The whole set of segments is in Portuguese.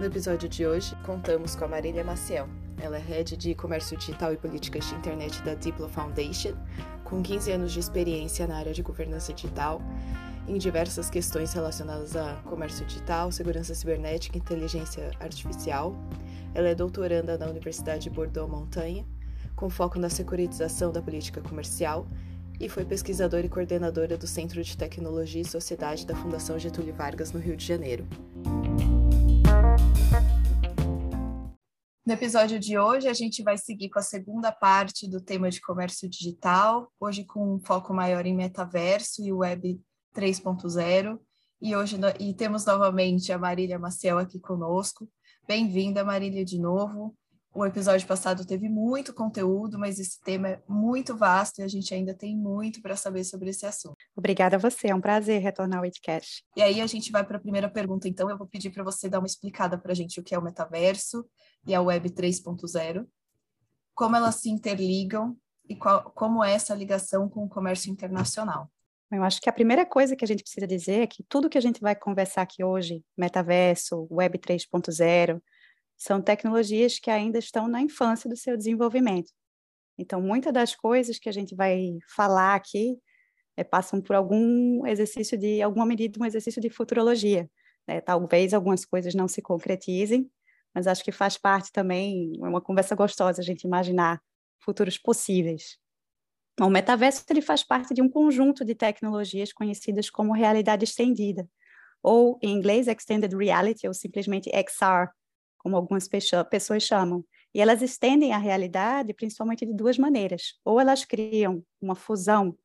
No episódio de hoje, contamos com a Marília Maciel. Ela é head de comércio digital e políticas de internet da Diplo Foundation, com 15 anos de experiência na área de governança digital, em diversas questões relacionadas a comércio digital, segurança cibernética e inteligência artificial. Ela é doutoranda na Universidade de Bordeaux-Montanha, com foco na securitização da política comercial, e foi pesquisadora e coordenadora do Centro de Tecnologia e Sociedade da Fundação Getúlio Vargas, no Rio de Janeiro. No episódio de hoje, a gente vai seguir com a segunda parte do tema de comércio digital, hoje com um foco maior em metaverso e web 3.0. E hoje e temos novamente a Marília Maciel aqui conosco. Bem-vinda, Marília, de novo. O episódio passado teve muito conteúdo, mas esse tema é muito vasto e a gente ainda tem muito para saber sobre esse assunto. Obrigada a você, é um prazer retornar ao Edcast. E aí a gente vai para a primeira pergunta, então eu vou pedir para você dar uma explicada para a gente o que é o metaverso e a Web 3.0, como elas se interligam e qual, como é essa ligação com o comércio internacional. Eu acho que a primeira coisa que a gente precisa dizer é que tudo que a gente vai conversar aqui hoje, metaverso, Web 3.0, são tecnologias que ainda estão na infância do seu desenvolvimento. Então, muitas das coisas que a gente vai falar aqui é, passam por algum exercício de, alguma medida, um exercício de futurologia. Né? Talvez algumas coisas não se concretizem, mas acho que faz parte também, é uma conversa gostosa a gente imaginar futuros possíveis. O metaverso ele faz parte de um conjunto de tecnologias conhecidas como realidade estendida, ou em inglês Extended Reality, ou simplesmente XR, como algumas pessoas chamam. E elas estendem a realidade principalmente de duas maneiras. Ou elas criam uma fusão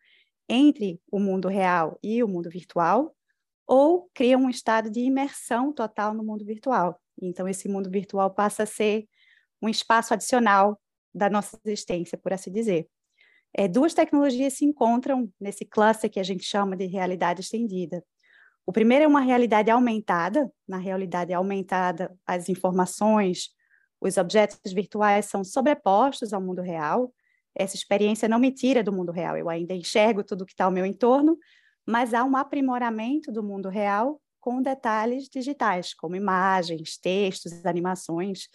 entre o mundo real e o mundo virtual, ou criam um estado de imersão total no mundo virtual. Então, esse mundo virtual passa a ser um espaço adicional da nossa existência, por assim dizer. É, duas tecnologias se encontram nesse cluster que a gente chama de realidade estendida. O primeiro é uma realidade aumentada. Na realidade aumentada, as informações, os objetos virtuais são sobrepostos ao mundo real. Essa experiência não me tira do mundo real, eu ainda enxergo tudo que está ao meu entorno, mas há um aprimoramento do mundo real com detalhes digitais, como imagens, textos, animações.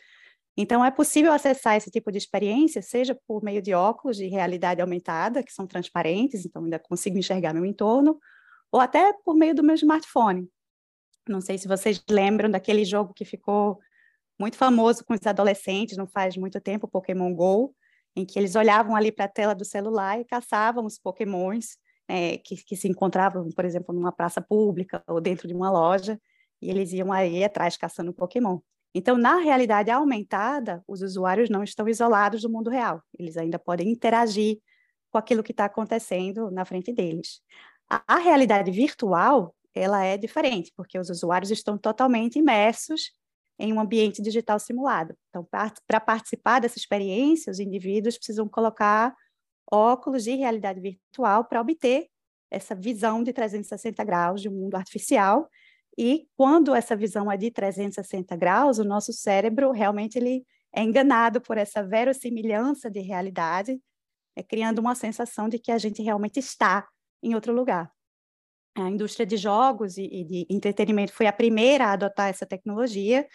Então, é possível acessar esse tipo de experiência, seja por meio de óculos de realidade aumentada, que são transparentes, então ainda consigo enxergar meu entorno, ou até por meio do meu smartphone. Não sei se vocês lembram daquele jogo que ficou muito famoso com os adolescentes, não faz muito tempo, Pokémon Go, em que eles olhavam ali para a tela do celular e caçavam os Pokémons é, que, que, se encontravam, por exemplo, numa praça pública ou dentro de uma loja, e eles iam aí atrás caçando Pokémon. Então, na realidade aumentada, os usuários não estão isolados do mundo real, eles ainda podem interagir com aquilo que está acontecendo na frente deles. A, realidade virtual, ela é diferente, porque os usuários estão totalmente imersos em um ambiente digital simulado. Então, para participar dessa experiência, os indivíduos precisam colocar óculos de realidade virtual para obter essa visão de 360 graus de um mundo artificial. E quando essa visão é de 360 graus, o nosso cérebro realmente ele é enganado por essa verossimilhança de realidade, é, criando uma sensação de que a gente realmente está em outro lugar. A indústria de jogos e, e de entretenimento foi a primeira a adotar essa tecnologia,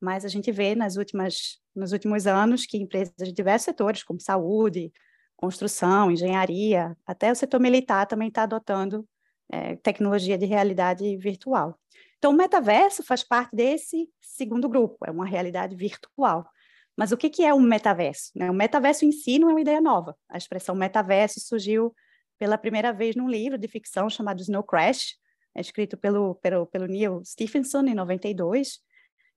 mas a gente vê nas últimas, nos últimos anos que empresas de diversos setores, como saúde, construção, engenharia, até o setor militar também está adotando é, tecnologia de realidade virtual. Então, o metaverso faz parte desse segundo grupo, é uma realidade virtual. Mas o que, que é um metaverso? Né? O metaverso em si não é uma ideia nova. A expressão metaverso surgiu pela primeira vez num livro de ficção chamado Snow Crash, é escrito pelo, pelo, pelo Neil Stephenson, em 92.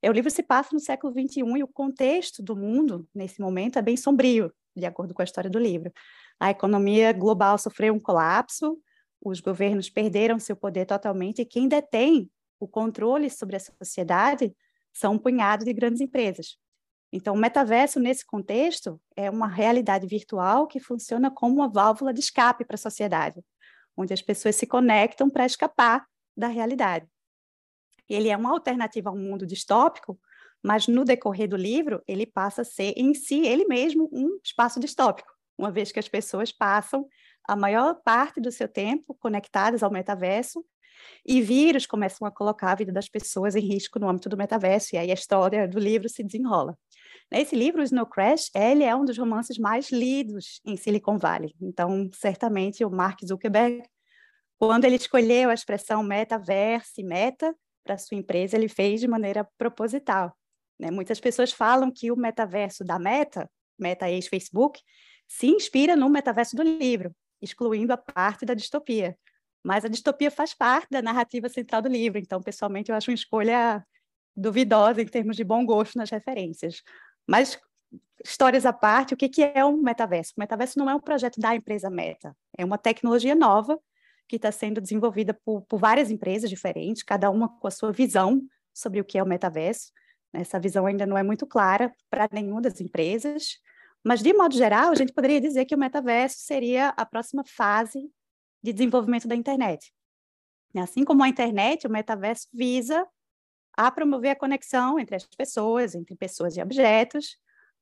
É, o livro se passa no século XXI e o contexto do mundo, nesse momento, é bem sombrio. de acordo com a história do livro. A economia global sofreu um colapso, os governos perderam seu poder totalmente e quem detém o controle sobre a sociedade são um punhado de grandes empresas. Então, o metaverso, nesse contexto, é uma realidade virtual que funciona como uma válvula de escape para a sociedade, onde as pessoas se conectam para escapar da realidade. Ele é uma alternativa ao mundo distópico, mas no decorrer do livro, ele passa a ser em si, ele mesmo, um espaço distópico, uma vez que as pessoas passam a maior parte do seu tempo conectadas ao metaverso e vírus começam a colocar a vida das pessoas em risco no âmbito do metaverso, e aí a história do livro se desenrola. Esse livro, Snow Crash, ele é um dos romances mais lidos em Silicon Valley. Então, certamente, o Mark Zuckerberg, quando ele escolheu a expressão metaverso e meta para sua empresa, ele fez de maneira proposital. Né? Muitas pessoas falam que o metaverso da Meta, Meta ex-Facebook, se inspira no metaverso do livro, excluindo a parte da distopia. Mas a distopia faz parte da narrativa central do livro, então, pessoalmente, eu acho uma escolha duvidosa em termos de bom gosto nas referências. Mas, histórias à parte, o que, que é um metaverso? O metaverso não é um projeto da empresa Meta, é uma tecnologia nova que está sendo desenvolvida por, por várias empresas diferentes, cada uma com a sua visão sobre o que é o metaverso. Essa visão ainda não é muito clara para nenhuma das empresas, mas, de modo geral, a gente poderia dizer que o metaverso seria a próxima fase de desenvolvimento da internet. Assim como a internet, o metaverso visa a promover a conexão entre as pessoas, entre pessoas e objetos,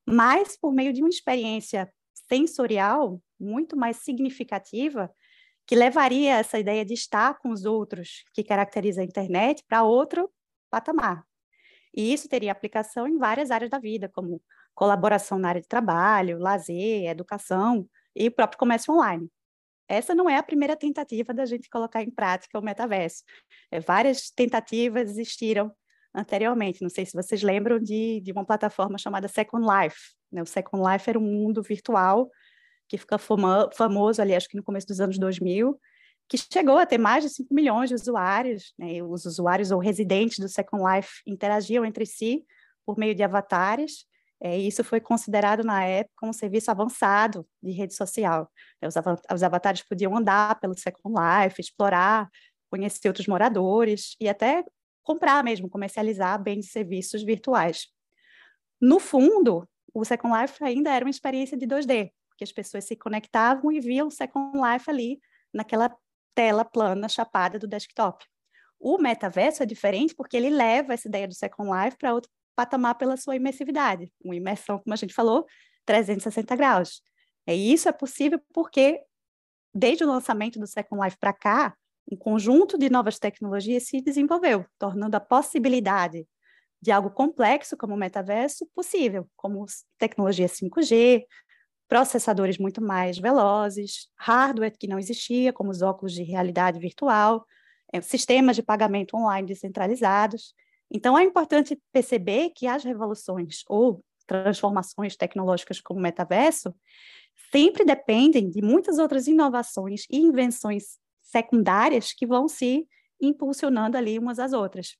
mas por meio de uma experiência sensorial muito mais significativa, que levaria essa ideia de estar com os outros, que caracteriza a internet, para outro patamar. E isso teria aplicação em várias áreas da vida, como colaboração na área de trabalho, lazer, educação e o próprio comércio online. Essa não é a primeira tentativa da gente colocar em prática o metaverso. É, várias tentativas existiram anteriormente. Não sei se vocês lembram de, de uma plataforma chamada Second Life. Né? O Second Life era um mundo virtual que fica famoso ali, acho que no começo dos anos 2000, que chegou a ter mais de 5 milhões de usuários. Né? Os usuários ou residentes do Second Life interagiam entre si por meio de avatares é, isso foi considerado na época um serviço avançado de rede social. É, os, av os avatares podiam andar pelo Second Life, explorar, conhecer outros moradores e até comprar mesmo, comercializar bens e serviços virtuais. No fundo, o Second Life ainda era uma experiência de 2D, porque as pessoas se conectavam e viam o Second Life ali naquela tela plana chapada do desktop. O metaverso é diferente porque ele leva essa ideia do Second Life para outro patamar pela sua imersividade, uma imersão, como a gente falou, 360 graus. E isso é possível porque, desde o lançamento do Second Life para cá, um conjunto de novas tecnologias se desenvolveu, tornando a possibilidade de algo complexo como o metaverso possível, como tecnologia 5G, processadores muito mais velozes, hardware que não existia, como os óculos de realidade virtual, é, sistemas de pagamento online descentralizados. Então, é importante perceber que as revoluções ou transformações tecnológicas como o metaverso sempre dependem de muitas outras inovações e invenções secundárias que vão se impulsionando ali umas às outras.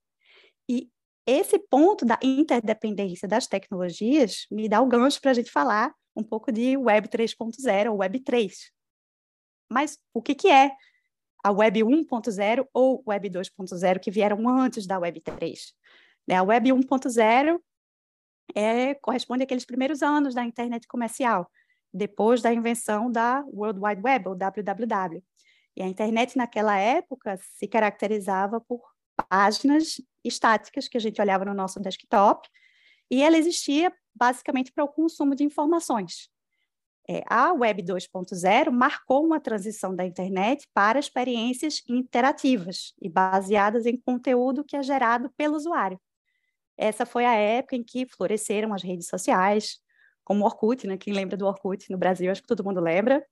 E esse ponto da interdependência das tecnologias me dá o gancho para a gente falar um pouco de Web 3.0 ou Web 3. Mas o que, que é a Web 1.0 ou Web 2.0 que vieram antes da Web 3? Né, a Web 1.0 é, corresponde àqueles primeiros anos da internet comercial, depois da invenção da World Wide Web, ou WWW. E a internet naquela época se caracterizava por páginas estáticas que a gente olhava no nosso desktop, e ela existia basicamente para o consumo de informações. É, a Web 2.0 marcou uma transição da internet para experiências interativas e baseadas em conteúdo que é gerado pelo usuário. Essa foi a época em que floresceram as redes sociais, como o Orkut, né? Quem lembra do Orkut no Brasil, acho que todo mundo lembra.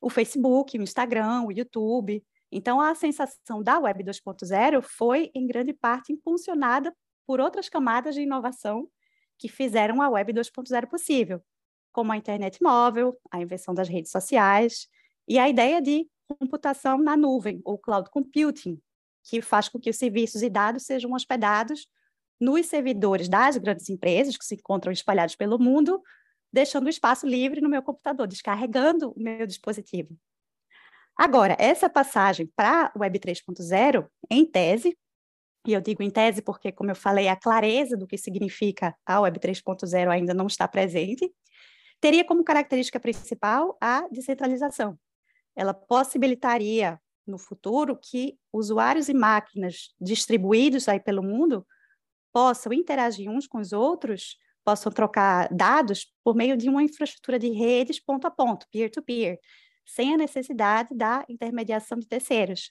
O Facebook, o Instagram, o YouTube. Então, a sensação da Web 2.0 foi, em grande parte, impulsionada por outras camadas de inovação que fizeram a Web 2.0 possível, como a internet móvel, a invenção das redes sociais e a ideia de computação na nuvem, ou cloud computing, que faz com que os serviços e dados sejam hospedados nos servidores das grandes empresas que se encontram espalhados pelo mundo, deixando espaço livre no meu computador, descarregando o meu dispositivo. Agora, essa passagem para Web 3.0, em tese, e eu digo em tese porque, como eu falei, a clareza do que significa a Web 3.0 ainda não está presente, teria como característica principal a descentralização. Ela possibilitaria no futuro que usuários e máquinas distribuídos aí pelo mundo possam interagir uns com os outros, possam trocar dados por meio de uma infraestrutura de redes ponto a ponto, peer-to-peer, sem a necessidade da intermediação de terceiros.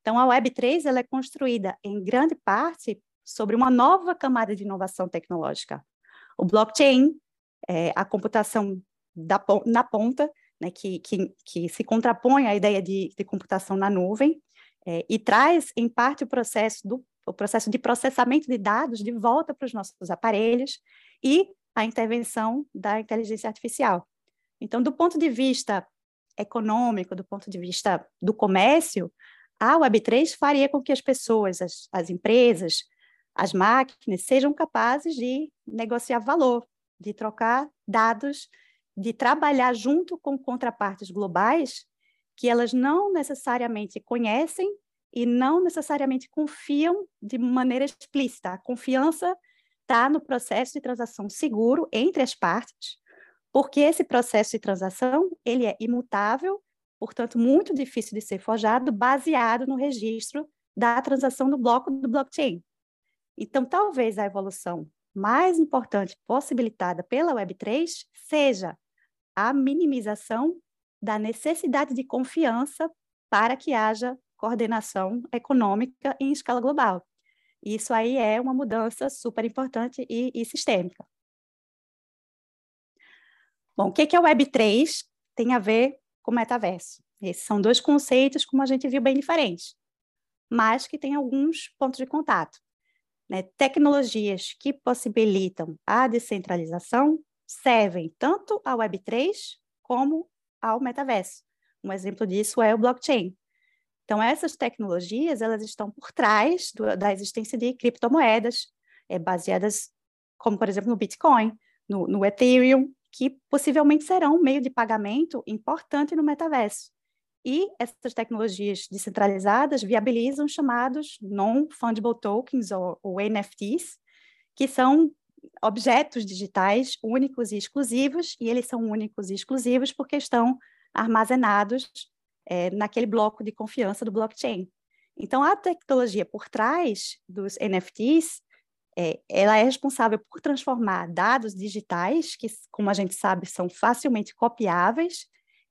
Então, a Web3 ela é construída em grande parte sobre uma nova camada de inovação tecnológica. O blockchain, é, a computação da, na ponta, né, que, que, que, se contrapõe à ideia de, de computação na nuvem, é, e traz, em parte, o processo, do, o processo de processamento de dados de volta para os nossos aparelhos e a intervenção da inteligência artificial. Então, do ponto de vista econômico, do ponto de vista do comércio, a Web3 faria com que as pessoas, as, as empresas, as máquinas sejam capazes de negociar valor, de trocar dados, de trabalhar junto com contrapartes globais que elas não necessariamente conhecem e não necessariamente confiam de maneira explícita. A confiança está no processo de transação seguro entre as partes, porque esse processo de transação ele é imutável, portanto muito difícil de ser forjado, baseado no registro da transação no bloco do blockchain. Então, talvez a evolução mais importante possibilitada pela Web3 seja a minimização da necessidade de confiança para que haja coordenação econômica em escala global. Isso aí é uma mudança super importante e, e sistêmica. Bom, o que é o Web3 tem a ver com metaverso? Esses são dois conceitos, como a gente viu, bem diferentes, mas que têm alguns pontos de contato. Né? Tecnologias que possibilitam a descentralização servem tanto ao Web3 como ao metaverso. Um exemplo disso é o blockchain. Então, essas tecnologias elas estão por trás do, da existência de criptomoedas, é, baseadas, como por exemplo no Bitcoin, no, no Ethereum, que possivelmente serão um meio de pagamento importante no metaverso. E essas tecnologias descentralizadas viabilizam chamados non-fungible tokens, ou, ou NFTs, que são objetos digitais únicos e exclusivos, e eles são únicos e exclusivos porque estão armazenados é, naquele bloco de confiança do blockchain. Então, a tecnologia por trás dos NFTs é, ela é responsável por transformar dados digitais, que, como a gente sabe, são facilmente copiáveis,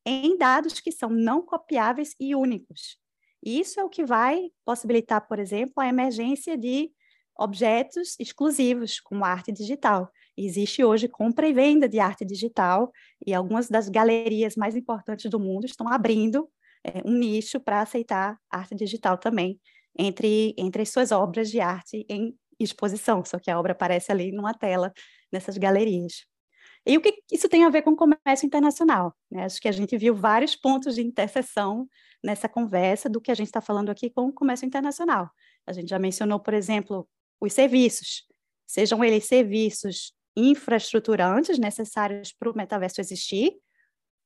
em dados que são não copiáveis e únicos. E isso é o que vai possibilitar, por exemplo, a emergência de objetos exclusivos, como arte digital. Existe hoje compra e venda de arte digital, e algumas das galerias mais importantes do mundo estão abrindo é, um nicho para aceitar arte digital também, entre, entre as suas obras de arte em exposição, só que a obra aparece ali numa tela nessas galerias. E o que isso tem a ver com comércio internacional? Né? Acho que a gente viu vários pontos de interseção nessa conversa do que a gente está falando aqui com o comércio internacional. A gente já mencionou, por exemplo, os serviços, sejam eles serviços infraestruturantes necessários para o metaverso existir,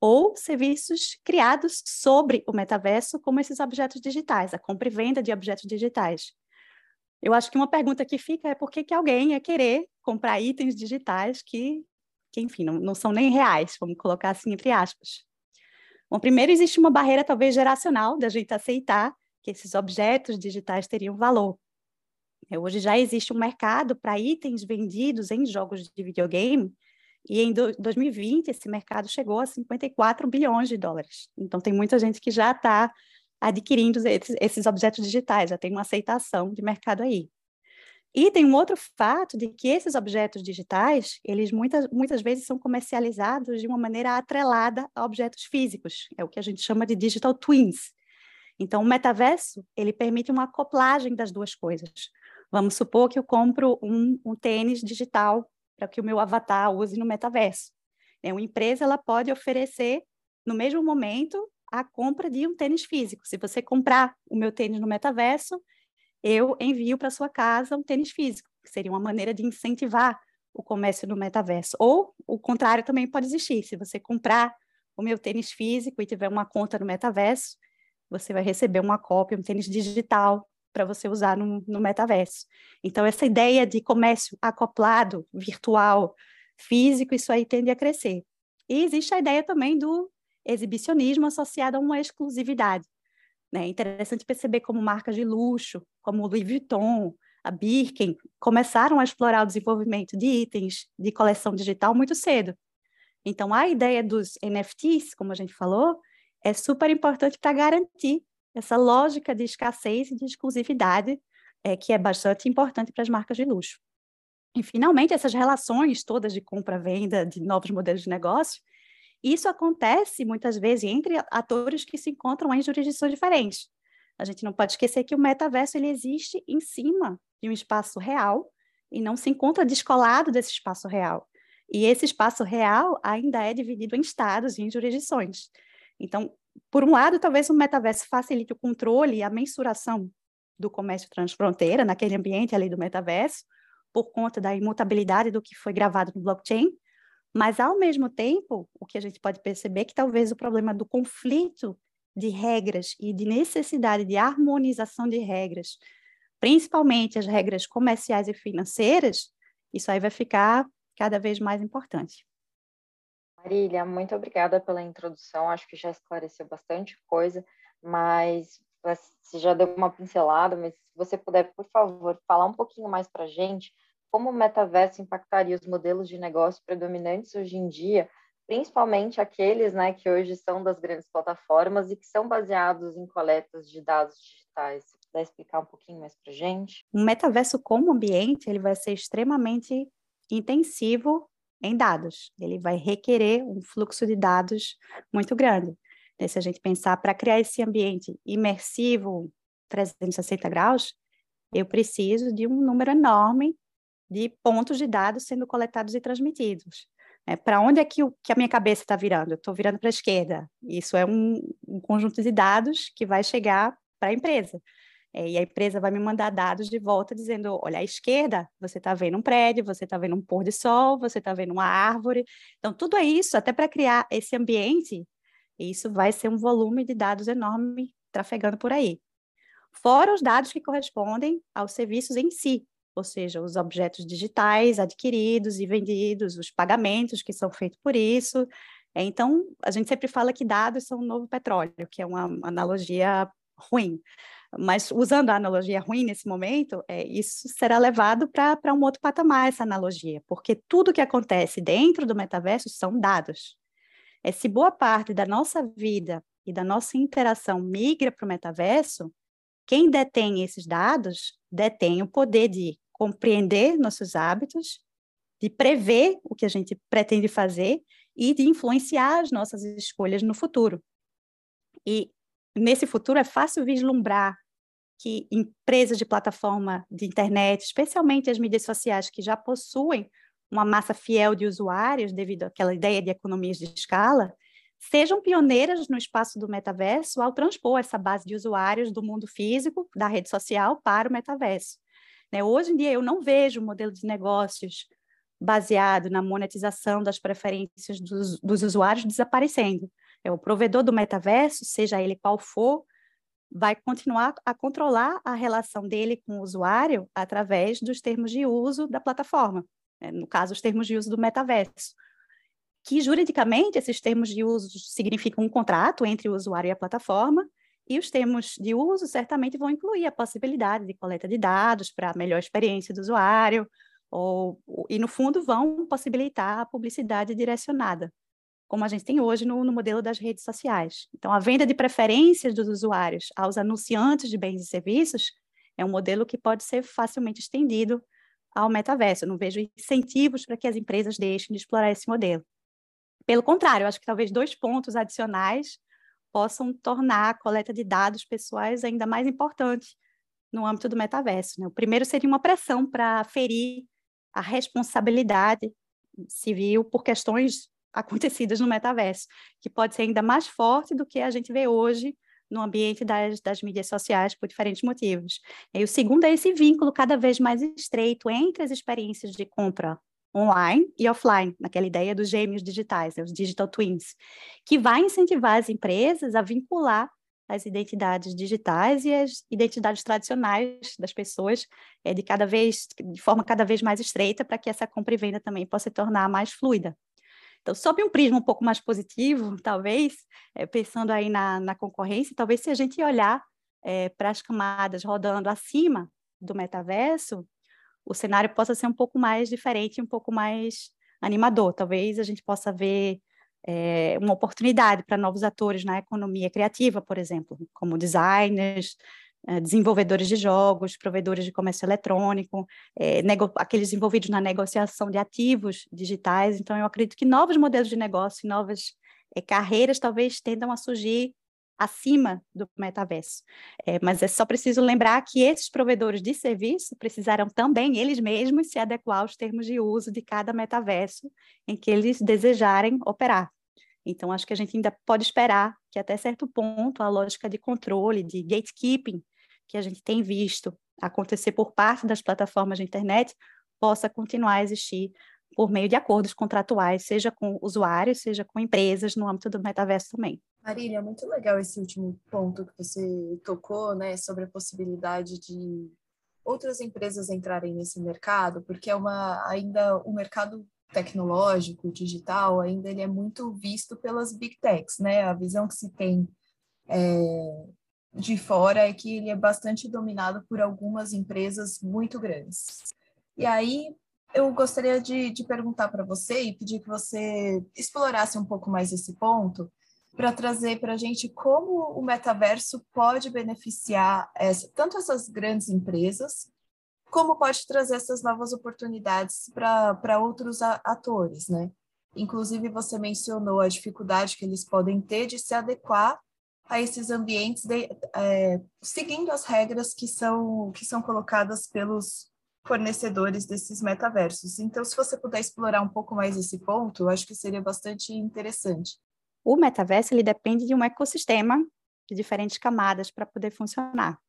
ou serviços criados sobre o metaverso, como esses objetos digitais, a compra e venda de objetos digitais. Eu acho que uma pergunta que fica é por que, que alguém ia querer comprar itens digitais que, que enfim, não, não são nem reais, vamos colocar assim entre aspas. Bom, primeiro existe uma barreira talvez geracional da gente aceitar que esses objetos digitais teriam valor. É, hoje já existe um mercado para itens vendidos em jogos de videogame e em 2020 esse mercado chegou a 54 bilhões de dólares. Então tem muita gente que já está adquirindo esses, objetos digitais, já tem uma aceitação de mercado aí. E tem um outro fato de que esses objetos digitais, eles muitas, muitas vezes são comercializados de uma maneira atrelada a objetos físicos, é o que a gente chama de digital twins. Então, o metaverso, ele permite uma acoplagem das duas coisas. Vamos supor que eu compro um, um tênis digital para que o meu avatar use no metaverso. É, uma empresa, ela pode oferecer, no mesmo momento, a compra de um tênis físico. Se você comprar o meu tênis no metaverso, eu envio para sua casa um tênis físico, que seria uma maneira de incentivar o comércio no metaverso. Ou o contrário também pode existir. Se você comprar o meu tênis físico e tiver uma conta no metaverso, você vai receber uma cópia, um tênis digital para você usar no, no metaverso. Então, essa ideia de comércio acoplado, virtual, físico, isso aí tende a crescer. E existe a ideia também do exibicionismo associado a uma exclusividade. Né? Interessante perceber como marcas de luxo, como Louis Vuitton, a Birkin, começaram a explorar o desenvolvimento de itens de coleção digital muito cedo. Então, a ideia dos NFTs, como a gente falou, é super importante para garantir essa lógica de escassez e de exclusividade, é, que é bastante importante para as marcas de luxo. E, finalmente, essas relações todas de compra-venda, de novos modelos de negócio, isso acontece muitas vezes entre atores que se encontram em jurisdições diferentes. A gente não pode esquecer que o metaverso ele existe em cima de um espaço real e não se encontra descolado desse espaço real. E esse espaço real ainda é dividido em estados e em jurisdições. Então, por um lado, talvez o metaverso facilite o controle e a mensuração do comércio transfronteira naquele ambiente ali do metaverso, por conta da imutabilidade do que foi gravado no blockchain, mas, ao mesmo tempo, o que a gente pode perceber é que talvez o problema do conflito de regras e de necessidade de harmonização de regras, principalmente as regras comerciais e financeiras, isso aí vai ficar cada vez mais importante. Marília, muito obrigada pela introdução, acho que já esclareceu bastante coisa, mas você já deu uma pincelada, mas se você puder, por favor, falar um pouquinho mais para a gente como o metaverso impactaria os modelos de negócio predominantes hoje em dia, principalmente aqueles né, que hoje são das grandes plataformas e que são baseados em coletas de dados digitais. Se puder explicar um pouquinho mais para gente? O metaverso como ambiente ele vai ser extremamente intensivo em dados. Ele vai requerer um fluxo de dados muito grande. E se a gente pensar para criar esse ambiente imersivo 360 graus, eu preciso de um número enorme de pontos de dados sendo coletados e transmitidos. É, para onde é que, o, que, a minha cabeça está virando? Eu estou virando para a esquerda. Isso é um, um, conjunto de dados que vai chegar para a empresa. É, e a empresa vai me mandar dados de volta dizendo: olha, à esquerda você está vendo um prédio, você está vendo um pôr de sol, você está vendo uma árvore. Então, tudo é isso, até para criar esse ambiente, isso vai ser um volume de dados enorme trafegando por aí. Fora os dados que correspondem aos serviços em si, ou seja, os objetos digitais adquiridos e vendidos, os pagamentos que são feitos por isso. É, então, a gente sempre fala que dados são o novo petróleo, que é uma analogia ruim. Mas, usando a analogia ruim nesse momento, é, isso será levado para um outro patamar, essa analogia, porque tudo que acontece dentro do metaverso são dados. É, se boa parte da nossa vida e da nossa interação migra para o metaverso, quem detém esses dados detém o poder de compreender nossos hábitos, de prever o que a gente pretende fazer e de influenciar as nossas escolhas no futuro. E nesse futuro é fácil vislumbrar que empresas de plataforma de internet, especialmente as mídias sociais que já possuem uma massa fiel de usuários devido àquela ideia de economias de escala, sejam pioneiras no espaço do metaverso ao transpor essa base de usuários do mundo físico, da rede social, para o metaverso. Né? Hoje em dia, eu não vejo um modelo de negócios baseado na monetização das preferências dos, dos usuários desaparecendo. É, o provedor do metaverso, seja ele qual for, vai continuar a controlar a relação dele com o usuário através dos termos de uso da plataforma, né? no caso, os termos de uso do metaverso. Que juridicamente esses termos de uso significam um contrato entre o usuário e a plataforma, e os termos de uso certamente vão incluir a possibilidade de coleta de dados para melhor experiência do usuário, ou, e no fundo vão possibilitar a publicidade direcionada, como a gente tem hoje no, no, modelo das redes sociais. Então, a venda de preferências dos usuários aos anunciantes de bens e serviços é um modelo que pode ser facilmente estendido ao metaverso. Eu não vejo incentivos para que as empresas deixem de explorar esse modelo. Pelo contrário, acho que talvez dois pontos adicionais possam tornar a coleta de dados pessoais ainda mais importante no âmbito do metaverso. Né? O primeiro seria uma pressão para ferir a responsabilidade civil por questões acontecidas no metaverso, que pode ser ainda mais forte do que a gente vê hoje no ambiente das, das mídias sociais por diferentes motivos. E o segundo é esse vínculo cada vez mais estreito entre as experiências de compra online e offline, naquela ideia dos gêmeos digitais, né, os digital twins, que vai incentivar as empresas a vincular as identidades digitais e as identidades tradicionais das pessoas é, de cada vez de forma cada vez mais estreita para que essa compra e venda também possa se tornar mais fluida. Então, sob um prisma um pouco mais positivo, talvez, é, pensando aí na, na concorrência, talvez se a gente olhar é, para as camadas rodando acima do metaverso, o cenário possa ser um pouco mais diferente, um pouco mais animador. Talvez a gente possa ver é, uma oportunidade para novos atores na economia criativa, por exemplo, como designers, desenvolvedores de jogos, provedores de comércio eletrônico, é, aqueles envolvidos na negociação de ativos digitais. Então, eu acredito que novos modelos de negócio, novas é, carreiras talvez tendam a surgir acima do metaverso. É, mas é só preciso lembrar que esses provedores de serviço precisarão também, eles mesmos, se adequar aos termos de uso de cada metaverso em que eles desejarem operar. Então, acho que a gente ainda pode esperar que, até certo ponto, a lógica de controle, de gatekeeping, que a gente tem visto acontecer por parte das plataformas de internet, possa continuar a existir por meio de acordos contratuais, seja com usuários, seja com empresas no âmbito do metaverso também. Marília, muito legal esse último ponto que você tocou, né, sobre a possibilidade de outras empresas entrarem nesse mercado, porque é uma ainda o mercado tecnológico, digital, ainda ele é muito visto pelas big techs, né? A visão que se tem é, de fora é que ele é bastante dominado por algumas empresas muito grandes. E aí eu gostaria de, de perguntar para você e pedir que você explorasse um pouco mais esse ponto para trazer para a gente como o metaverso pode beneficiar essa, tanto essas grandes empresas, como pode trazer essas novas oportunidades para outros atores, né? Inclusive, você mencionou a dificuldade que eles podem ter de se adequar a esses ambientes, de, é, seguindo as regras que são, que são colocadas pelos fornecedores desses metaversos. Então, se você puder explorar um pouco mais esse ponto, eu acho que seria bastante interessante. O metaverso ele depende de um ecossistema de diferentes camadas para poder funcionar.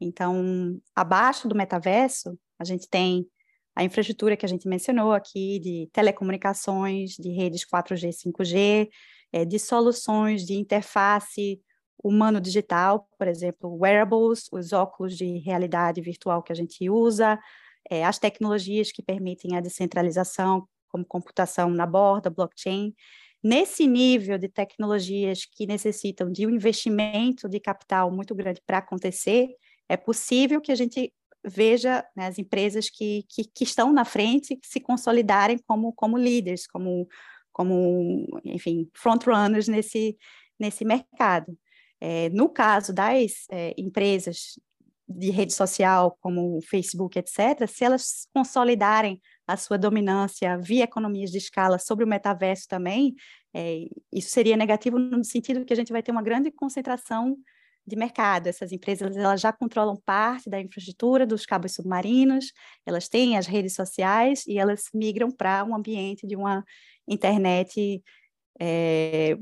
Então, abaixo do metaverso, a gente tem a infraestrutura que a gente mencionou aqui de telecomunicações, de redes 4G, 5G, é, de soluções de interface humano-digital, por exemplo, wearables, os óculos de realidade virtual que a gente usa, é, as tecnologias que permitem a descentralização, como computação na borda, blockchain. Nesse nível de tecnologias que necessitam de um investimento de capital muito grande para acontecer, é possível que a gente veja né, as empresas que, que, que, estão na frente se consolidarem como, como líderes, como, como enfim, frontrunners nesse, nesse mercado. É, no caso das é, empresas de rede social, como o Facebook, etc., se elas consolidarem a sua dominância via economias de escala sobre o metaverso também, é, isso seria negativo no sentido que a gente vai ter uma grande concentração de mercado. Essas empresas elas já controlam parte da infraestrutura dos cabos submarinos, elas têm as redes sociais e elas migram para um ambiente de uma internet é,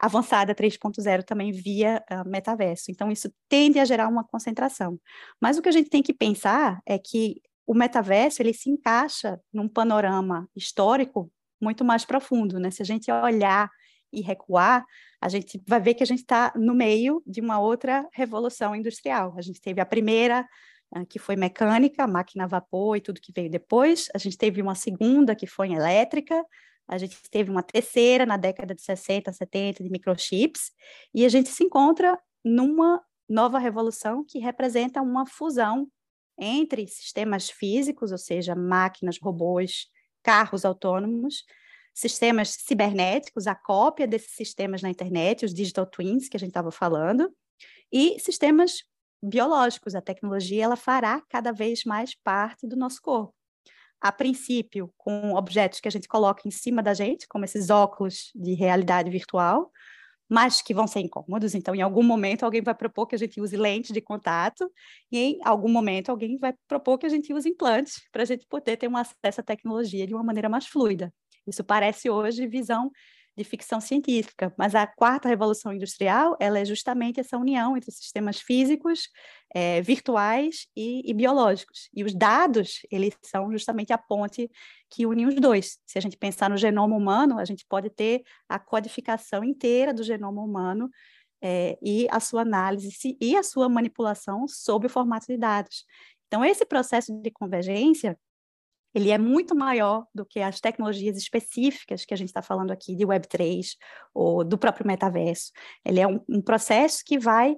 avançada 3.0 também via uh, metaverso. Então, isso tende a gerar uma concentração. Mas o que a gente tem que pensar é que o metaverso ele se encaixa num panorama histórico muito mais profundo, né? Se a gente olhar e recuar, a gente vai ver que a gente está no meio de uma outra revolução industrial. A gente teve a primeira, ah, que foi mecânica, máquina a vapor e tudo que veio depois. A gente teve uma segunda, que foi elétrica. A gente teve uma terceira na década de 60, 70, de microchips. E a gente se encontra numa nova revolução que representa uma fusão entre sistemas físicos, ou seja, máquinas, robôs, carros autônomos, sistemas cibernéticos, a cópia desses sistemas na internet, os digital twins que a gente estava falando, e sistemas biológicos. A tecnologia ela fará cada vez mais parte do nosso corpo. A princípio, com objetos que a gente coloca em cima da gente, como esses óculos de realidade virtual, mas que vão ser incômodos. Então, em algum momento, alguém vai propor que a gente use lente de contato, e em algum momento, alguém vai propor que a gente use implantes, para a gente poder ter um acesso à tecnologia de uma maneira mais fluida. Isso parece hoje visão de ficção científica, mas a quarta revolução industrial ela é justamente essa união entre sistemas físicos, é, virtuais e, e, biológicos. E os dados eles são justamente a ponte que une os dois. Se a gente pensar no genoma humano, a gente pode ter a codificação inteira do genoma humano é, e a sua análise e a sua manipulação sob o formato de dados. Então, esse processo de convergência ele é muito maior do que as tecnologias específicas que a gente está falando aqui de Web3 ou do próprio metaverso. Ele é um, um processo que vai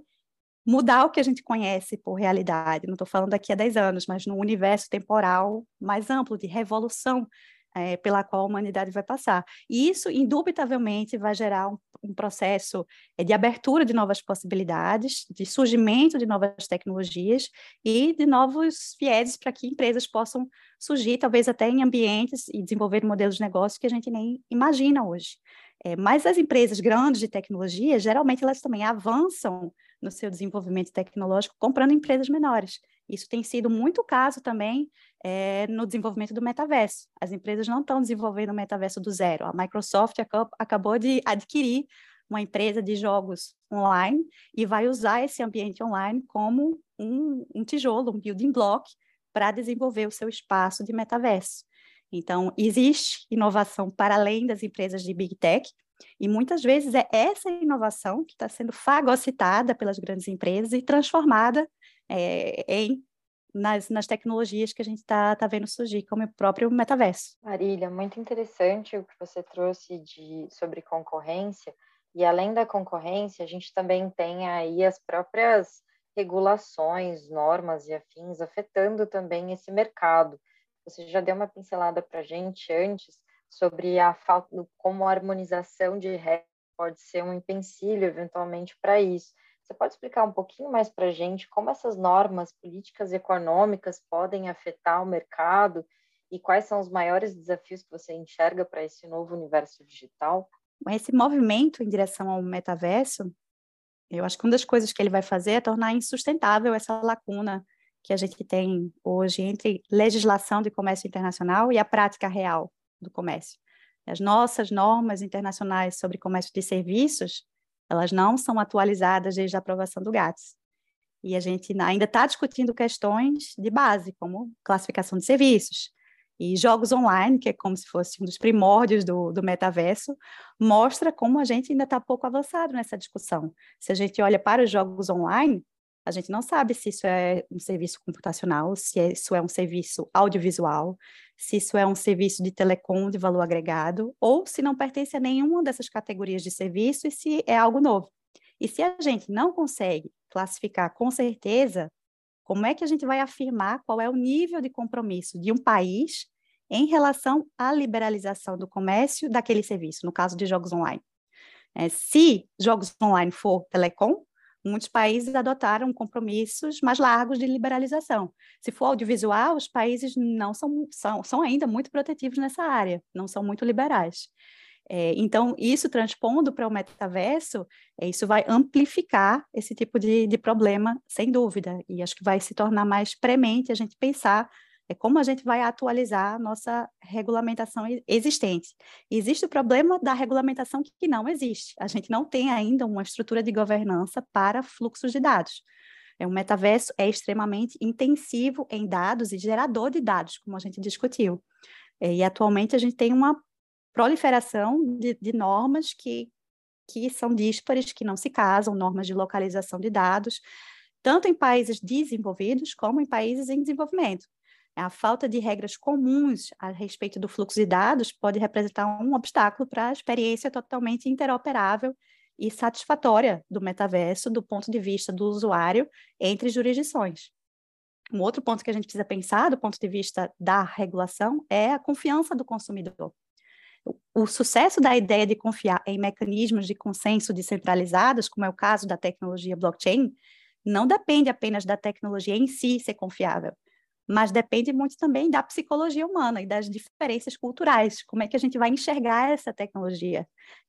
mudar o que a gente conhece por realidade. Não estou falando daqui a 10 anos, mas no universo temporal mais amplo, de revolução é, pela qual a humanidade vai passar. E isso, indubitavelmente, vai gerar um, um processo é, de abertura de novas possibilidades, de surgimento de novas tecnologias e de novos vieses para que empresas possam surgir, talvez até em ambientes e desenvolver modelos de negócio que a gente nem imagina hoje. É, mas as empresas grandes de tecnologia, geralmente, elas também avançam no seu desenvolvimento tecnológico comprando empresas menores. Isso tem sido muito caso também é, no desenvolvimento do metaverso. As empresas não estão desenvolvendo o metaverso do zero. A Microsoft acabou de adquirir uma empresa de jogos online e vai usar esse ambiente online como um, um tijolo, um building block para desenvolver o seu espaço de metaverso. Então, existe inovação para além das empresas de Big Tech, e muitas vezes é essa inovação que está sendo fagocitada pelas grandes empresas e transformada é, em nas, nas tecnologias que a gente está tá vendo surgir, como o próprio metaverso. Marília, muito interessante o que você trouxe de, sobre concorrência, e além da concorrência, a gente também tem aí as próprias regulações, normas e afins afetando também esse mercado. Você já deu uma pincelada para a gente antes sobre a falta, como a harmonização de regras pode ser um empecilho eventualmente para isso. Você pode explicar um pouquinho mais para a gente como essas normas políticas e econômicas podem afetar o mercado e quais são os maiores desafios que você enxerga para esse novo universo digital? Esse movimento em direção ao metaverso, eu acho que uma das coisas que ele vai fazer é tornar insustentável essa lacuna que a gente tem hoje entre legislação de comércio internacional e a prática real do comércio. As nossas normas internacionais sobre comércio de serviços, elas não são atualizadas desde a aprovação do GATS. E a gente ainda está discutindo questões de base, como classificação de serviços. E jogos online, que é como se fosse um dos primórdios do, do metaverso, mostra como a gente ainda está pouco avançado nessa discussão. Se a gente olha para os jogos online, a gente não sabe se isso é um serviço computacional, se isso é um serviço audiovisual, se isso é um serviço de telecom de valor agregado, ou se não pertence a nenhuma dessas categorias de serviço e se é algo novo. E se a gente não consegue classificar com certeza, como é que a gente vai afirmar qual é o nível de compromisso de um país em relação à liberalização do comércio daquele serviço, no caso de jogos online? É, se jogos online for telecom, muitos países adotaram compromissos mais largos de liberalização. Se for audiovisual, os países não são, são, são ainda muito protetivos nessa área, não são muito liberais. É, então, isso transpondo para o metaverso, é, isso vai amplificar esse tipo de, de problema, sem dúvida, e acho que vai se tornar mais premente a gente pensar é como a gente vai atualizar a nossa regulamentação existente. Existe o problema da regulamentação que não existe. A gente não tem ainda uma estrutura de governança para fluxos de dados. É, o metaverso é extremamente intensivo em dados e gerador de dados, como a gente discutiu. É, e atualmente a gente tem uma proliferação de, de normas que, que são díspares, que não se casam, normas de localização de dados, tanto em países desenvolvidos como em países em desenvolvimento. A falta de regras comuns a respeito do fluxo de dados pode representar um obstáculo para a experiência totalmente interoperável e satisfatória do metaverso do ponto de vista do usuário entre jurisdições. Um outro ponto que a gente precisa pensar do ponto de vista da regulação é a confiança do consumidor. O, sucesso da ideia de confiar em mecanismos de consenso descentralizados, como é o caso da tecnologia blockchain, não depende apenas da tecnologia em si ser confiável, mas depende muito também da psicologia humana e das diferenças culturais. Como é que a gente vai enxergar essa tecnologia?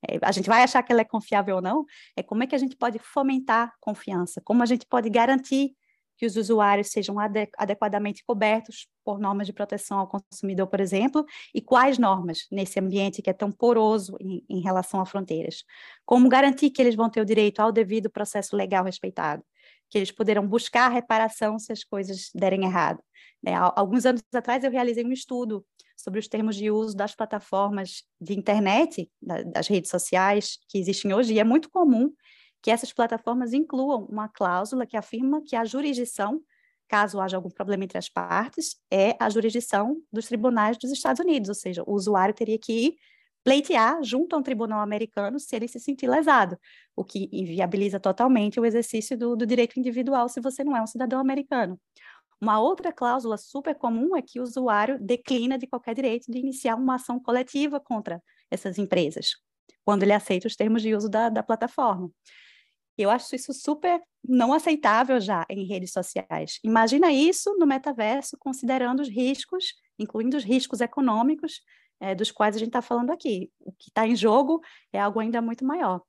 É, a gente vai achar que ela é confiável ou não? É como é que a gente pode fomentar confiança? Como a gente pode garantir que os usuários sejam adequadamente cobertos por normas de proteção ao consumidor, por exemplo, e quais normas nesse ambiente que é tão poroso em, em relação a fronteiras. Como garantir que eles vão ter o direito ao devido processo legal respeitado, que eles poderão buscar reparação se as coisas derem errado. É, alguns anos atrás eu realizei um estudo sobre os termos de uso das plataformas de internet, das redes sociais que existem hoje, e é muito comum que essas plataformas incluam uma cláusula que afirma que a jurisdição, caso haja algum problema entre as partes, é a jurisdição dos tribunais dos Estados Unidos, ou seja, o usuário teria que ir pleitear junto a um tribunal americano se ele se sentir lesado, o que inviabiliza totalmente o exercício do, do direito individual se você não é um cidadão americano. Uma outra cláusula super comum é que o usuário declina de qualquer direito de iniciar uma ação coletiva contra essas empresas, quando ele aceita os termos de uso da, da plataforma. Eu acho isso super não aceitável já em redes sociais. Imagina isso no metaverso, considerando os riscos, incluindo os riscos econômicos, é, dos quais a gente está falando aqui. O que está em jogo é algo ainda muito maior.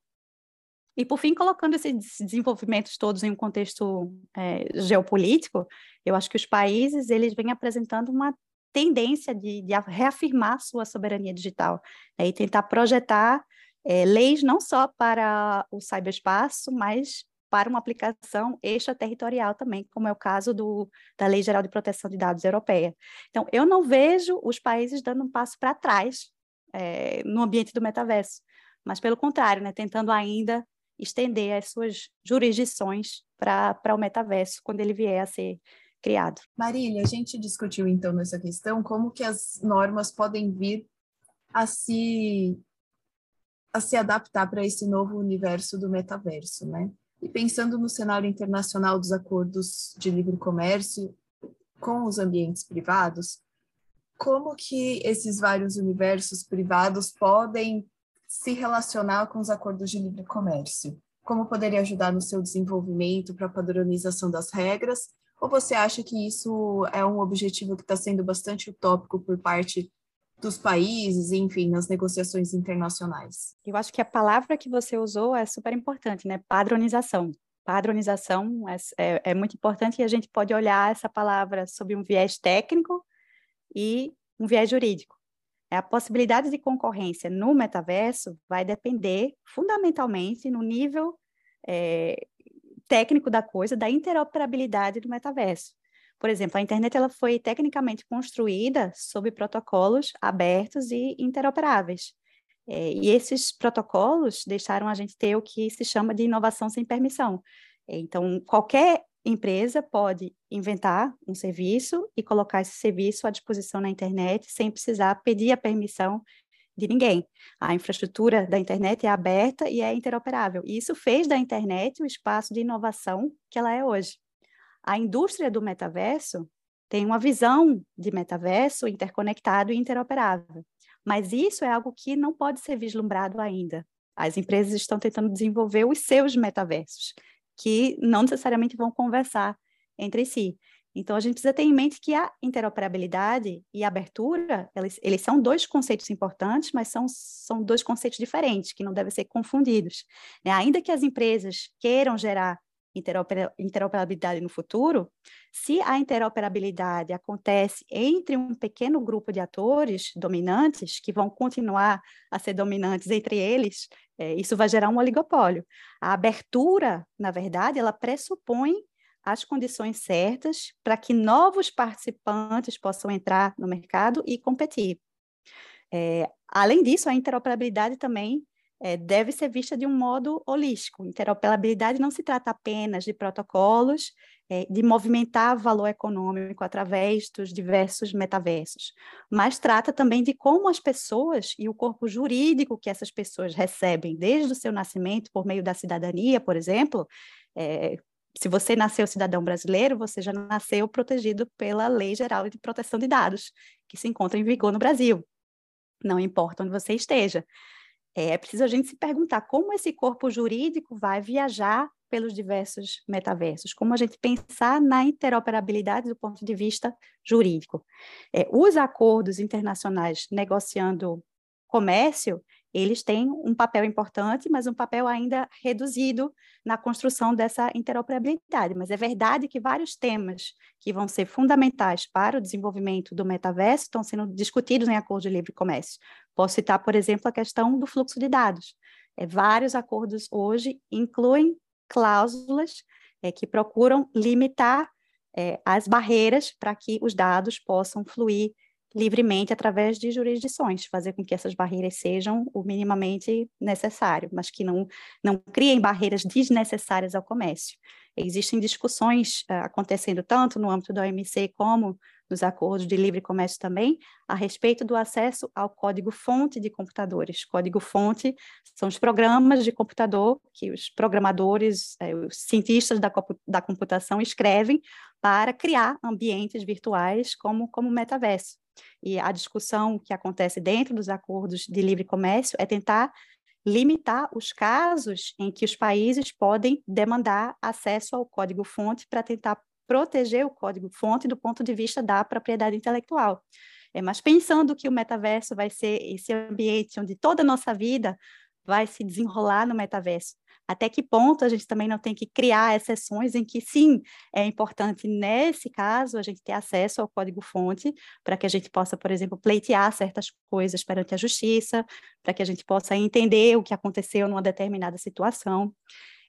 E, por fim, colocando esses desenvolvimentos todos em um contexto é, geopolítico, eu acho que os países eles vêm apresentando uma tendência de, de reafirmar sua soberania digital né, e tentar projetar é, leis não só para o cyberespaço, mas para uma aplicação extraterritorial também, como é o caso do, da Lei Geral de Proteção de Dados Europeia. Então, eu não vejo os países dando um passo para trás é, no ambiente do metaverso, mas pelo contrário, né, tentando ainda estender as suas jurisdições para o metaverso quando ele vier a ser criado. Marília, a gente discutiu então nessa questão como que as normas podem vir a se a se adaptar para esse novo universo do metaverso, né? E pensando no cenário internacional dos acordos de livre comércio com os ambientes privados, como que esses vários universos privados podem se relacionar com os acordos de livre comércio? Como poderia ajudar no seu desenvolvimento para a padronização das regras? Ou você acha que isso é um objetivo que está sendo bastante utópico por parte dos países, enfim, nas negociações internacionais? Eu acho que a palavra que você usou é super importante, né? Padronização. Padronização é, é, é muito importante e a gente pode olhar essa palavra sob um viés técnico e um viés jurídico. A possibilidade de concorrência no metaverso vai depender fundamentalmente no nível é, técnico da coisa, da interoperabilidade do metaverso. Por exemplo, a internet ela foi tecnicamente construída sob protocolos abertos e interoperáveis. É, e esses protocolos deixaram a gente ter o que se chama de inovação sem permissão. Então, qualquer empresa pode inventar um serviço e colocar esse serviço à disposição na internet sem precisar pedir a permissão de ninguém. A infraestrutura da internet é aberta e é interoperável. E isso fez da internet o espaço de inovação que ela é hoje. A indústria do metaverso tem uma visão de metaverso interconectado e interoperável. Mas isso é algo que não pode ser vislumbrado ainda. As empresas estão tentando desenvolver os seus metaversos que não necessariamente vão conversar entre si. Então, a gente precisa ter em mente que a interoperabilidade e a abertura, eles, eles são dois conceitos importantes, mas são, são dois conceitos diferentes, que não devem ser confundidos. Né? Ainda que as empresas queiram gerar interoperabilidade no futuro, se a interoperabilidade acontece entre um pequeno grupo de atores dominantes, que vão continuar a ser dominantes entre eles, é, isso vai gerar um oligopólio. A abertura, na verdade, ela pressupõe as condições certas para que novos participantes possam entrar no mercado e competir. É, além disso, a interoperabilidade também é, deve ser vista de um modo holístico. Interoperabilidade não se trata apenas de protocolos, é, de movimentar valor econômico através dos diversos metaversos, mas trata também de como as pessoas e o corpo jurídico que essas pessoas recebem desde o seu nascimento, por meio da cidadania, por exemplo, é, se você nasceu cidadão brasileiro, você já nasceu protegido pela Lei Geral de Proteção de Dados, que se encontra em vigor no Brasil. Não importa onde você esteja. É, preciso a gente se perguntar como esse corpo jurídico vai viajar pelos diversos metaversos, como a gente pensar na interoperabilidade do ponto de vista jurídico. É, os acordos internacionais negociando comércio, eles têm um papel importante, mas um papel ainda reduzido na construção dessa interoperabilidade. Mas é verdade que vários temas que vão ser fundamentais para o desenvolvimento do metaverso estão sendo discutidos em acordo de livre comércio. Posso citar, por exemplo, a questão do fluxo de dados. É, vários acordos hoje incluem cláusulas é, que procuram limitar é, as barreiras para que os dados possam fluir livremente através de jurisdições, fazer com que essas barreiras sejam o minimamente necessário, mas que não, não criem barreiras desnecessárias ao comércio. Existem discussões uh, acontecendo tanto no âmbito da OMC como nos acordos de livre comércio também, a respeito do acesso ao código-fonte de computadores. Código-fonte são os programas de computador que os programadores, eh, os cientistas da, da computação escrevem para criar ambientes virtuais como, como metaverso. E a discussão que acontece dentro dos acordos de livre comércio é tentar limitar os casos em que os países podem demandar acesso ao código-fonte para tentar proteger o código-fonte do ponto de vista da propriedade intelectual. É, mas pensando que o metaverso vai ser esse ambiente onde toda a nossa vida vai se desenrolar no metaverso, até que ponto a gente também não tem que criar exceções em que, sim, é importante, nesse caso, a gente ter acesso ao código-fonte, para que a gente possa, por exemplo, pleitear certas coisas perante a justiça, para que a gente possa entender o que aconteceu numa determinada situação.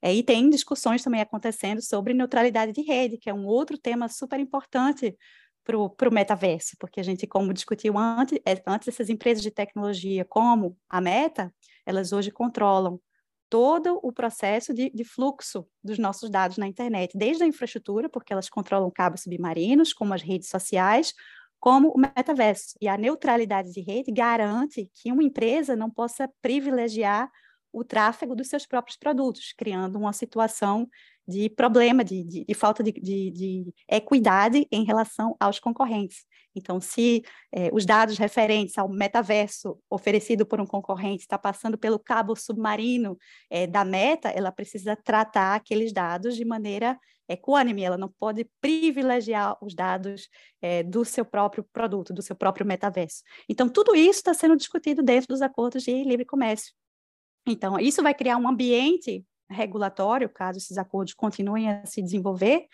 É, e tem discussões também acontecendo sobre neutralidade de rede, que é um outro tema super importante para o metaverso, porque a gente, como discutiu antes, é, antes, essas empresas de tecnologia, como a Meta, elas hoje controlam todo o processo de, de, fluxo dos nossos dados na internet, desde a infraestrutura, porque elas controlam cabos submarinos, como as redes sociais, como o metaverso. E a neutralidade de rede garante que uma empresa não possa privilegiar o tráfego dos seus próprios produtos, criando uma situação de problema, de, de, de falta de, de, equidade em relação aos concorrentes. Então, se eh, os dados referentes ao metaverso oferecido por um concorrente está passando pelo cabo submarino eh, da meta, ela precisa tratar aqueles dados de maneira equânime, ela não pode privilegiar os dados eh, do seu próprio produto, do seu próprio metaverso. Então, tudo isso está sendo discutido dentro dos acordos de livre comércio. Então, isso vai criar um ambiente regulatório, caso esses acordos continuem a se desenvolver,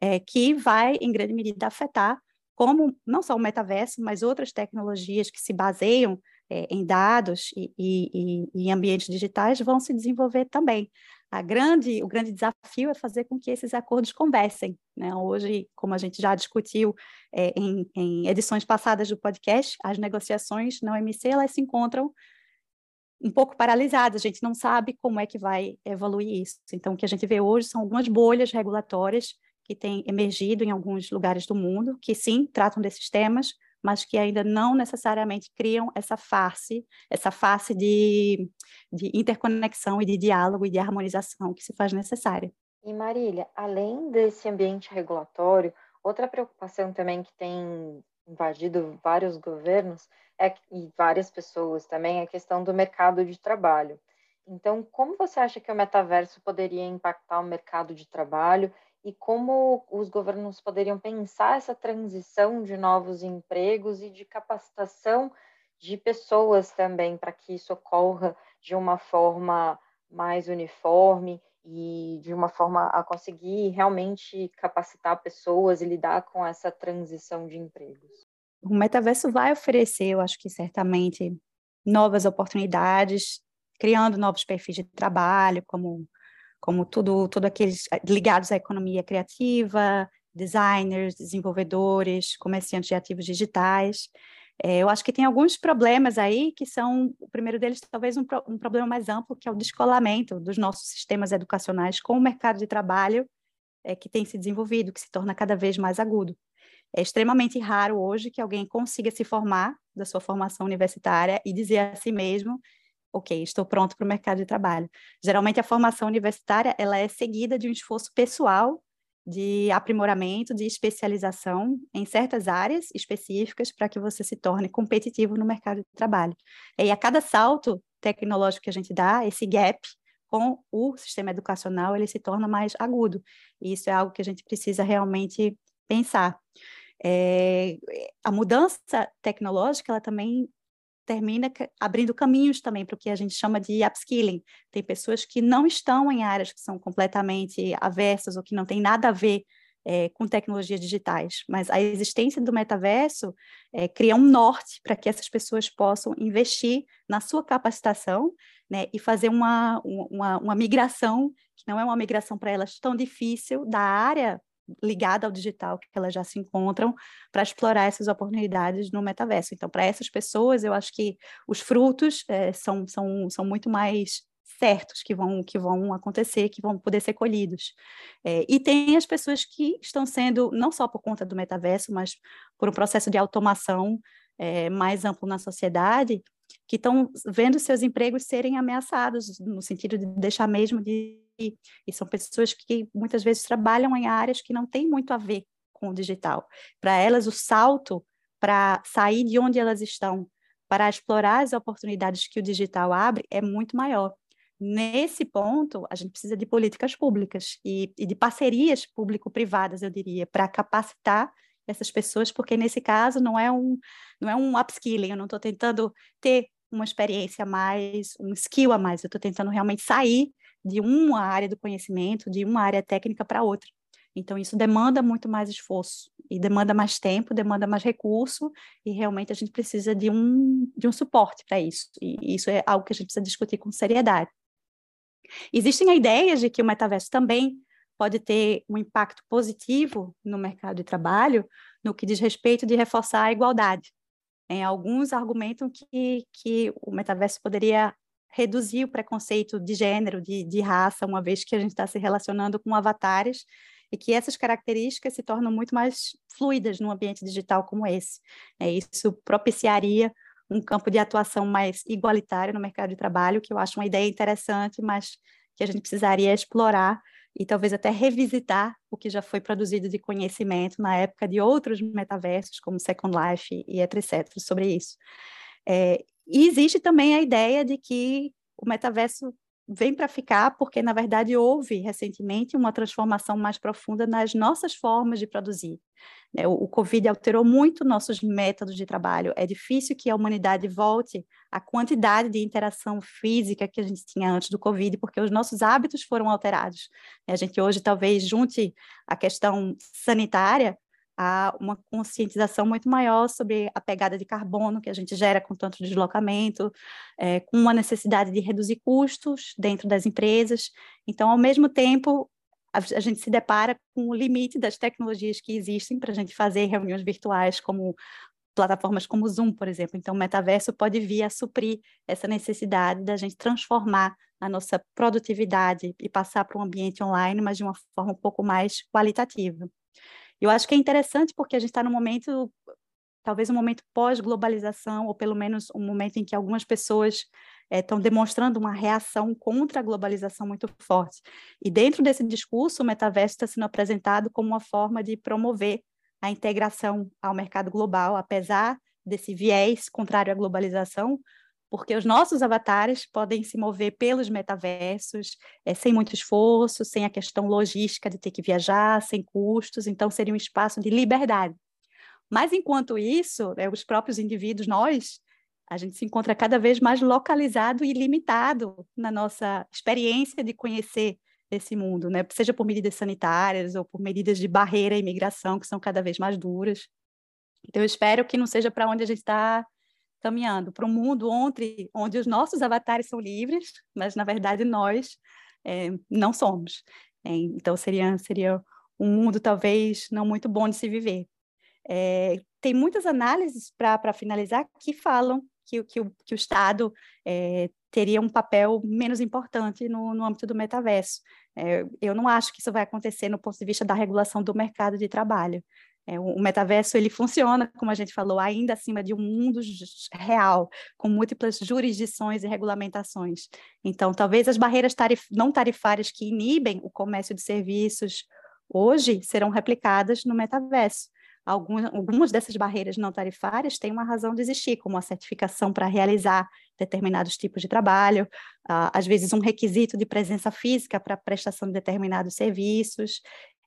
é, que vai, em grande medida, afetar como não só o metaverso, mas outras tecnologias que se baseiam é, em dados e, em ambientes digitais vão se desenvolver também. A grande, o grande desafio é fazer com que esses acordos conversem. Né? Hoje, como a gente já discutiu é, em, em edições passadas do podcast, as negociações na OMC elas se encontram um pouco paralisada, a gente não sabe como é que vai evoluir isso. Então, o que a gente vê hoje são algumas bolhas regulatórias que têm emergido em alguns lugares do mundo, que sim, tratam desses temas, mas que ainda não necessariamente criam essa face, essa face de, de interconexão e de diálogo e de harmonização que se faz necessária. E Marília, além desse ambiente regulatório, outra preocupação também que tem invadido vários governos é, e várias pessoas também, a questão do mercado de trabalho. Então, como você acha que o metaverso poderia impactar o mercado de trabalho e como os governos poderiam pensar essa transição de novos empregos e de capacitação de pessoas também para que isso ocorra de uma forma mais uniforme e de uma forma a conseguir realmente capacitar pessoas e lidar com essa transição de empregos? O metaverso vai oferecer, eu acho que certamente, novas oportunidades, criando novos perfis de trabalho, como, como tudo, tudo aqueles ligados à economia criativa, designers, desenvolvedores, comerciantes de ativos digitais. É, eu acho que tem alguns problemas aí que são, o primeiro deles talvez um, um problema mais amplo, que é o descolamento dos nossos sistemas educacionais com o mercado de trabalho é, que tem se desenvolvido, que se torna cada vez mais agudo. É extremamente raro hoje que alguém consiga se formar da sua formação universitária e dizer a si mesmo, ok, estou pronto para o mercado de trabalho. Geralmente a formação universitária ela é seguida de um esforço pessoal de aprimoramento, de especialização em certas áreas específicas para que você se torne competitivo no mercado de trabalho. E a cada salto tecnológico que a gente dá, esse gap com o sistema educacional, ele se torna mais agudo. E isso é algo que a gente precisa realmente pensar. É, a mudança tecnológica, ela também termina abrindo caminhos também para o que a gente chama de upskilling. Tem pessoas que não estão em áreas que são completamente aversas ou que não tem nada a ver é, com tecnologias digitais, mas a existência do metaverso é, cria um norte para que essas pessoas possam investir na sua capacitação né, e fazer uma, uma, uma migração, que não é uma migração para elas tão difícil, da área ligada ao digital que elas já se encontram para explorar essas oportunidades no metaverso. Então, para essas pessoas, eu acho que os frutos é, são, são, são muito mais certos que vão que vão acontecer, que vão poder ser colhidos. É, e tem as pessoas que estão sendo, não só por conta do metaverso, mas por um processo de automação é, mais amplo na sociedade, que estão vendo seus empregos serem ameaçados, no sentido de deixar mesmo de. E são pessoas que muitas vezes trabalham em áreas que não têm muito a ver com o digital. Para elas, o salto para sair de onde elas estão, para explorar as oportunidades que o digital abre, é muito maior. Nesse ponto, a gente precisa de políticas públicas e, e de parcerias público-privadas, eu diria, para capacitar essas pessoas, porque nesse caso não é um, não é um upskilling, eu não estou tentando ter uma experiência a mais, um skill a mais, eu estou tentando realmente sair de uma área do conhecimento, de uma área técnica para outra. Então, isso demanda muito mais esforço e demanda mais tempo, demanda mais recurso, e realmente a gente precisa de um, de um suporte para isso. E isso é algo que a gente precisa discutir com seriedade. Existem ideias de que o metaverso também pode ter um impacto positivo no mercado de trabalho no que diz respeito de reforçar a igualdade. Em alguns argumentam que, que o metaverso poderia reduzir o preconceito de gênero, de, de raça, uma vez que a gente está se relacionando com avatares e que essas características se tornam muito mais fluidas num ambiente digital como esse. É, isso propiciaria um campo de atuação mais igualitário no mercado de trabalho, que eu acho uma ideia interessante, mas que a gente precisaria explorar e talvez até revisitar o que já foi produzido de conhecimento na época de outros metaversos, como Second Life e etc., sobre isso. É, e existe também a ideia de que o metaverso vem para ficar, porque, na verdade, houve recentemente uma transformação mais profunda nas nossas formas de produzir. Né? O, Covid alterou muito nossos métodos de trabalho. É difícil que a humanidade volte à quantidade de interação física que a gente tinha antes do Covid, porque os nossos hábitos foram alterados. A gente hoje talvez junte a questão sanitária há uma conscientização muito maior sobre a pegada de carbono que a gente gera com tanto deslocamento, é, com uma necessidade de reduzir custos dentro das empresas. Então, ao mesmo tempo, a, a gente se depara com o limite das tecnologias que existem para a gente fazer reuniões virtuais, como plataformas como o Zoom, por exemplo. Então, o metaverso pode vir a suprir essa necessidade da gente transformar a nossa produtividade e passar para um ambiente online, mas de uma forma um pouco mais qualitativa. Eu acho que é interessante porque a gente está num momento, talvez um momento pós-globalização, ou pelo menos um momento em que algumas pessoas estão eh, é, demonstrando uma reação contra a globalização muito forte. E dentro desse discurso, o metaverso está sendo apresentado como uma forma de promover a integração ao mercado global, apesar desse viés contrário à globalização, porque os nossos avatares podem se mover pelos metaversos é, sem muito esforço, sem a questão logística de ter que viajar, sem custos, então seria um espaço de liberdade. Mas enquanto isso, é, os próprios indivíduos, nós, a gente se encontra cada vez mais localizado e limitado na nossa experiência de conhecer esse mundo, né? seja por medidas sanitárias ou por medidas de barreira à imigração, que são cada vez mais duras. Então, eu espero que não seja para onde a gente está caminhando para um mundo onde, onde os nossos avatares são livres, mas na verdade nós é, não somos. É, então seria, seria um mundo talvez não muito bom de se viver. É, tem muitas análises para finalizar que falam que, que, o, que o Estado é, teria um papel menos importante no, no âmbito do metaverso. É, eu não acho que isso vai acontecer no ponto de vista da regulação do mercado de trabalho. É, o metaverso ele funciona, como a gente falou, ainda acima de um mundo real, com múltiplas jurisdições e regulamentações. Então, talvez as barreiras tarif não tarifárias que inibem o comércio de serviços hoje serão replicadas no metaverso. Algumas, algumas dessas barreiras não tarifárias têm uma razão de existir, como a certificação para realizar determinados tipos de trabalho, às vezes um requisito de presença física para prestação de determinados serviços.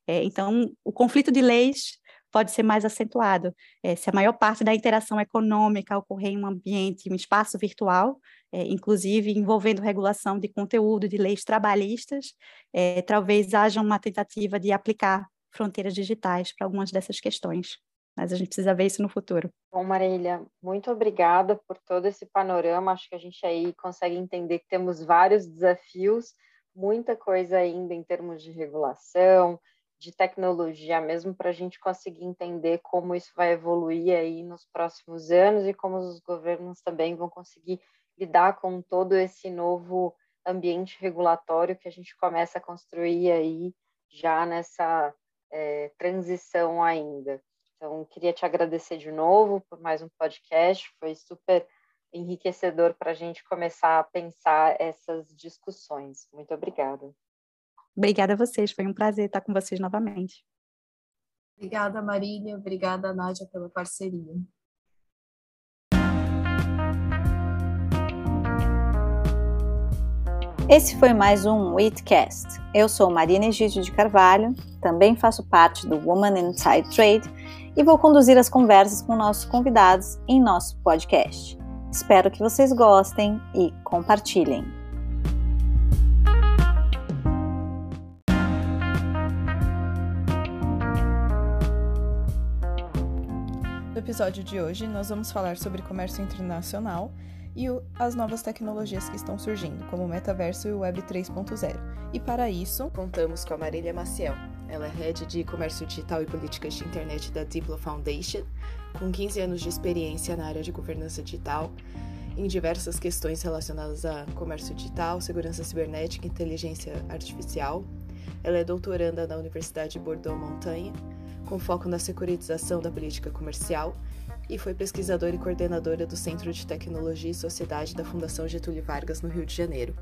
É, então, o conflito de leis pode ser mais acentuado. É, se a maior parte da interação econômica ocorrer em um ambiente, um espaço virtual, é, inclusive envolvendo regulação de conteúdo, de leis trabalhistas, é, talvez haja uma tentativa de aplicar fronteiras digitais para algumas dessas questões. Mas a gente precisa ver isso no futuro. Bom, Marília, muito obrigada por todo esse panorama. Acho que a gente aí consegue entender que temos vários desafios, muita coisa ainda em termos de regulação, de tecnologia mesmo, para a gente conseguir entender como isso vai evoluir aí nos próximos anos e como os governos também vão conseguir lidar com todo esse novo ambiente regulatório que a gente começa a construir aí já nessa é, transição ainda. Então, queria te agradecer de novo por mais um podcast, foi super enriquecedor para a gente começar a pensar essas discussões. Muito obrigada. Obrigada a vocês, foi um prazer estar com vocês novamente. Obrigada, Marília. Obrigada, Nádia, pela parceria. Esse foi mais um Witcast. Eu sou Marina Egídio de Carvalho, também faço parte do Woman Inside Trade e vou conduzir as conversas com nossos convidados em nosso podcast. Espero que vocês gostem e compartilhem. Episódio de hoje, nós vamos falar sobre comércio internacional e o, as novas tecnologias que estão surgindo, como o metaverso e o Web 3.0. E para isso, contamos com a Marília Maciel. Ela é head de comércio digital e políticas de internet da Diplo Foundation, com 15 anos de experiência na área de governança digital, em diversas questões relacionadas a comércio digital, segurança cibernética e inteligência artificial. Ela é doutoranda na Universidade de Bordeaux-Montanha, com foco na securitização da política comercial, e foi pesquisadora e coordenadora do Centro de Tecnologia e Sociedade da Fundação Getúlio Vargas, no Rio de Janeiro.